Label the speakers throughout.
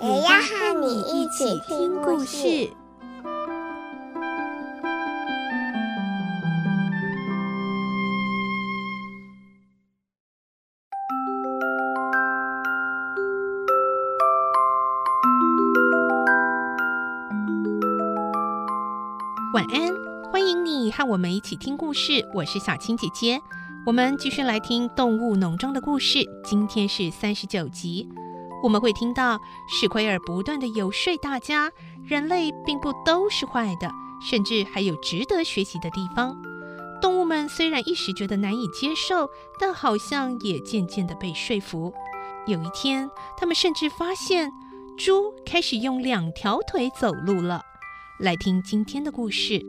Speaker 1: 也要和你一起听故事。
Speaker 2: 晚安，欢迎你和我们一起听故事。我是小青姐姐，我们继续来听《动物农庄》的故事。今天是三十九集，我们会听到史奎尔不断地游说大家，人类并不都是坏的，甚至还有值得学习的地方。动物们虽然一时觉得难以接受，但好像也渐渐地被说服。有一天，他们甚至发现猪开始用两条腿走路了。来听今天的故事，《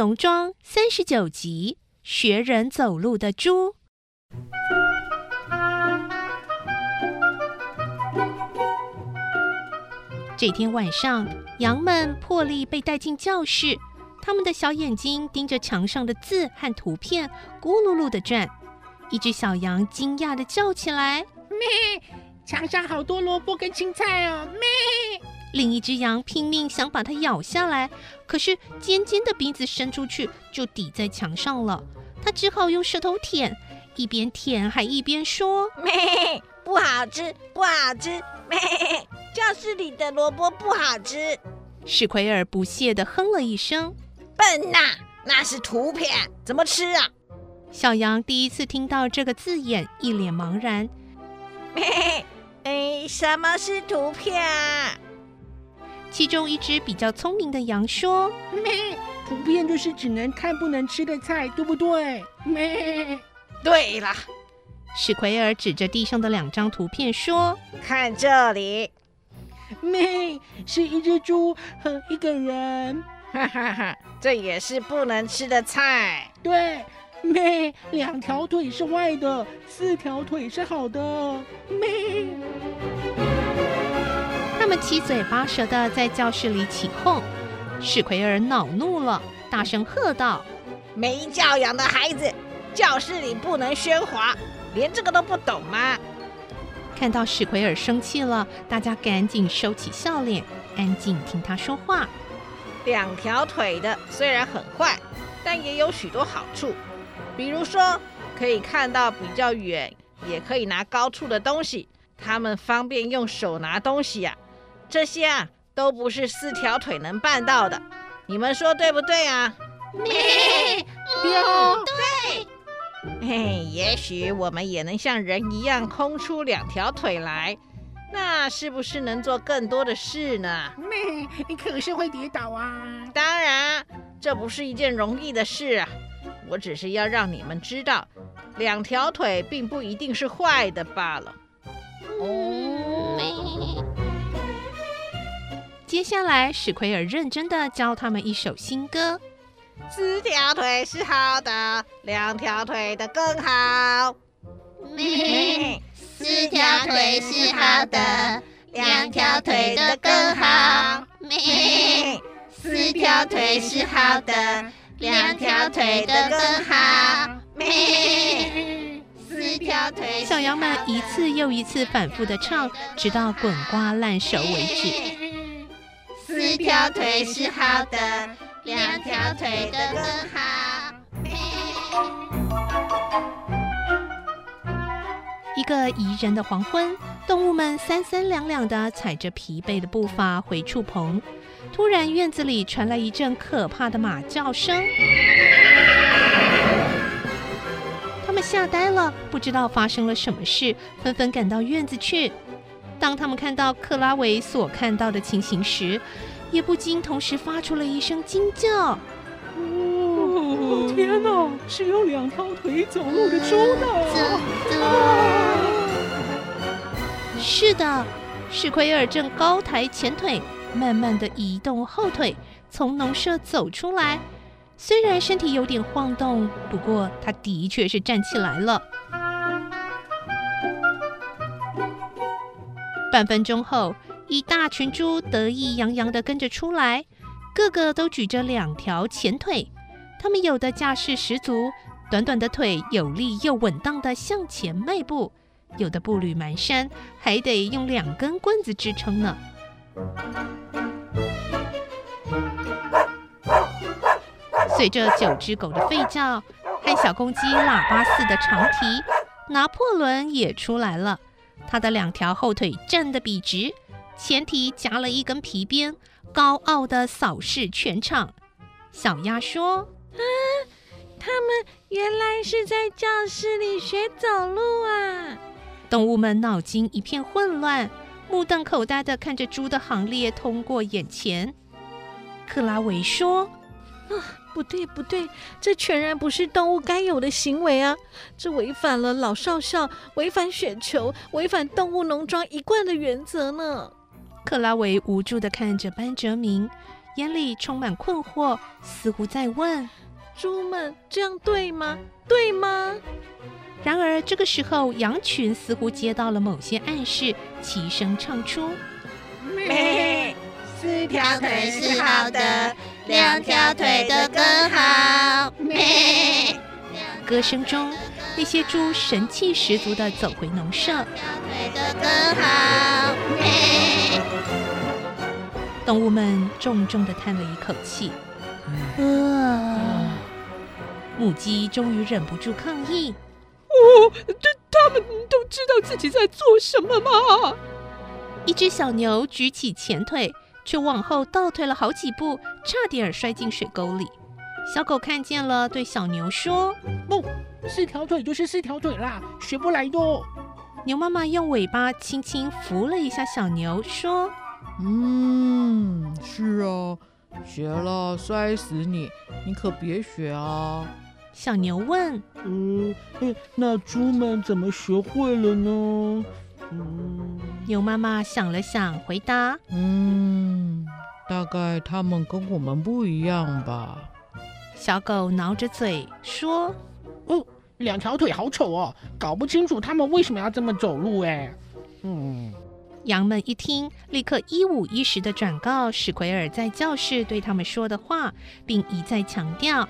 Speaker 2: 农庄》三十九集：学人走路的猪。这天晚上，羊们破例被带进教室。他们的小眼睛盯着墙上的字和图片，咕噜噜的转。一只小羊惊讶的叫起来：“
Speaker 3: 咩！墙上好多萝卜跟青菜哦！”咩！
Speaker 2: 另一只羊拼命想把它咬下来，可是尖尖的鼻子伸出去就抵在墙上了。它只好用舌头舔，一边舔还一边说：“
Speaker 4: 咩！不好吃，不好吃！咩！教室里的萝卜不好吃。”
Speaker 2: 史奎尔不屑地哼了一声。
Speaker 4: 笨呐，那是图片，怎么吃啊？
Speaker 2: 小羊第一次听到这个字眼，一脸茫然。
Speaker 4: 嘿，哎，什么是图片啊？
Speaker 2: 其中一只比较聪明的羊说：“
Speaker 3: 咩，图片就是只能看不能吃的菜，对不对？”咩，
Speaker 4: 对了。
Speaker 2: 史奎尔指着地上的两张图片说：“
Speaker 4: 看这里，
Speaker 3: 咩，是一只猪和一个人。”
Speaker 4: 哈哈哈，这也是不能吃的菜。
Speaker 3: 对，咩，两条腿是坏的，四条腿是好的。咩，
Speaker 2: 七嘴八舌的在教室里起哄。史奎尔恼怒了，大声喝道：“
Speaker 4: 没教养的孩子，教室里不能喧哗，连这个都不懂吗？”
Speaker 2: 看到史奎尔生气了，大家赶紧收起笑脸，安静听他说话。
Speaker 4: 两条腿的虽然很坏，但也有许多好处，比如说可以看到比较远，也可以拿高处的东西。他们方便用手拿东西呀，这些啊都不是四条腿能办到的。你们说对不对啊？
Speaker 1: 对，
Speaker 3: 嗯，
Speaker 1: 对。
Speaker 4: 嘿，也许我们也能像人一样空出两条腿来。那是不是能做更多的事呢？
Speaker 3: 咩，你可是会跌倒啊！
Speaker 4: 当然，这不是一件容易的事啊。我只是要让你们知道，两条腿并不一定是坏的罢了。
Speaker 1: 哦，
Speaker 2: 接下来，史奎尔认真的教他们一首新歌：
Speaker 4: 四条腿是好的，两条腿的更好。
Speaker 1: 咩。四条腿是好的，两条腿的更好。咩，四条腿是好的，两条腿的更好。咩，四条腿。
Speaker 2: 小羊们一次又一次反复的唱，直到滚瓜烂熟为止。
Speaker 1: 四条腿是好的，两条腿的更好。
Speaker 2: 一个宜人的黄昏，动物们三三两两的踩着疲惫的步伐回畜棚。突然，院子里传来一阵可怕的马叫声，他们吓呆了，不知道发生了什么事，纷纷赶到院子去。当他们看到克拉维所看到的情形时，也不禁同时发出了一声惊叫。
Speaker 3: 哦，天哪，是有两条腿走路的猪呢！
Speaker 2: 是的，史奎尔正高抬前腿，慢慢的移动后腿，从农舍走出来。虽然身体有点晃动，不过他的确是站起来了。半分钟后，一大群猪得意洋洋地跟着出来，个个都举着两条前腿。他们有的架势十足，短短的腿有力又稳当地向前迈步；有的步履蹒跚，还得用两根棍子支撑呢。随着九只狗的吠叫和小公鸡喇叭似的长啼，拿破仑也出来了。他的两条后腿站得笔直，前蹄夹了一根皮鞭，高傲地扫视全场。小鸭说：“
Speaker 5: 啊，他们原来是在教室里学走路啊！”
Speaker 2: 动物们脑筋一片混乱，目瞪口呆地看着猪的行列通过眼前。克拉维说：“
Speaker 5: 啊。”不对，不对，这全然不是动物该有的行为啊！这违反了老少校，违反雪球，违反动物农庄一贯的原则呢。
Speaker 2: 克拉维无助地看着班哲明，眼里充满困惑，似乎在问：“
Speaker 5: 猪们这样对吗？对吗？”
Speaker 2: 然而这个时候，羊群似乎接到了某些暗示，齐声唱出：“
Speaker 1: 咩，四条腿是好的。”两条腿的更好。咩！
Speaker 2: 歌声中，那些猪神气十足地走回农舍。两条
Speaker 1: 腿的更好。咩！
Speaker 2: 动物们重重地叹了一口气。
Speaker 3: 啊！
Speaker 2: 母鸡终于忍不住抗议：“
Speaker 3: 哦，这他们都知道自己在做什么吗？”
Speaker 2: 一只小牛举起前腿。却往后倒退了好几步，差点摔进水沟里。小狗看见了，对小牛说：“
Speaker 3: 不，四条腿就是四条腿啦，学不来的。”
Speaker 2: 牛妈妈用尾巴轻轻扶了一下小牛，说：“
Speaker 6: 嗯，是啊，学了摔死你，你可别学啊。”
Speaker 2: 小牛问：“
Speaker 3: 嗯，那猪们怎么学会了呢？”
Speaker 2: 嗯，牛妈妈想了想，回答：“
Speaker 6: 嗯，大概他们跟我们不一样吧。”
Speaker 2: 小狗挠着嘴说：“
Speaker 3: 哦，两条腿好丑哦，搞不清楚他们为什么要这么走路哎。”嗯，
Speaker 2: 羊们一听，立刻一五一十的转告史奎尔在教室对他们说的话，并一再强调。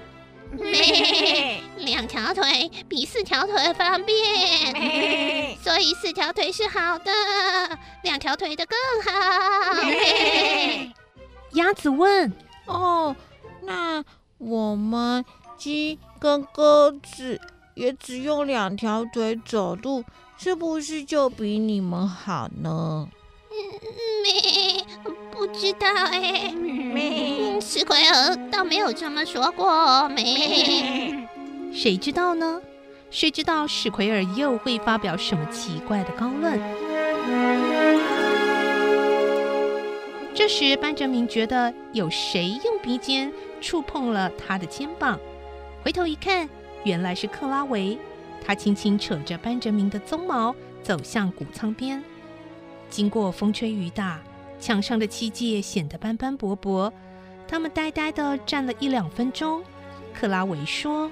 Speaker 1: 咩，两条腿比四条腿方便，所以四条腿是好的，两条腿的更好。咩
Speaker 2: 鸭子问：“
Speaker 5: 哦，那我们鸡跟鸽子也只用两条腿走路，是不是就比你们好呢？”
Speaker 1: 没，不知道哎。史奎尔倒没有这么说过。没，
Speaker 2: 谁知道呢？谁知道史奎尔又会发表什么奇怪的高论？这时，班哲明觉得有谁用鼻尖触碰了他的肩膀，回头一看，原来是克拉维。他轻轻扯着班哲明的鬃毛，走向谷仓边。经过风吹雨打，墙上的漆芥显得斑斑驳驳。他们呆呆的站了一两分钟。克拉维说：“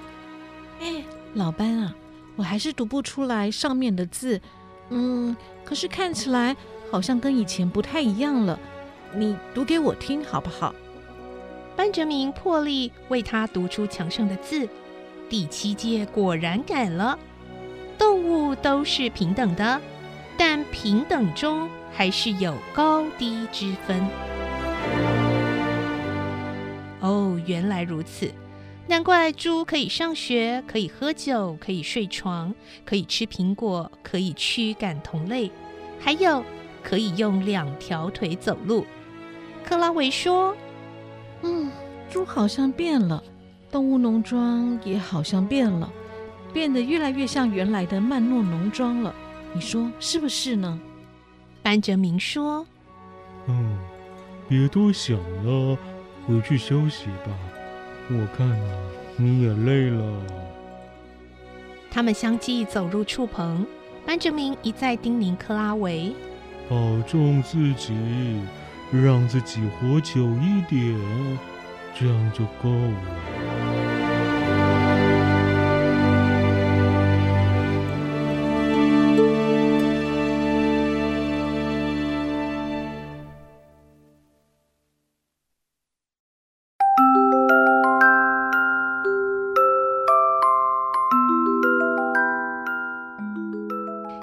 Speaker 5: 哎，老班啊，我还是读不出来上面的字。嗯，可是看起来好像跟以前不太一样了。你读给我听好不好？”
Speaker 2: 班哲明破例为他读出墙上的字。第七届果然改了：动物都是平等的。但平等中还是有高低之分。哦，原来如此，难怪猪可以上学，可以喝酒，可以睡床，可以吃苹果，可以驱赶同类，还有可以用两条腿走路。克拉维说：“
Speaker 5: 嗯，猪好像变了，动物农庄也好像变了，变得越来越像原来的曼诺农庄了。”你说是不是呢？
Speaker 2: 班哲明说：“
Speaker 7: 嗯，别多想了，回去休息吧。我看啊，你也累了。
Speaker 2: 他们相继走入畜棚，班哲明一再叮咛克拉维：“
Speaker 7: 保重自己，让自己活久一点，这样就够了。”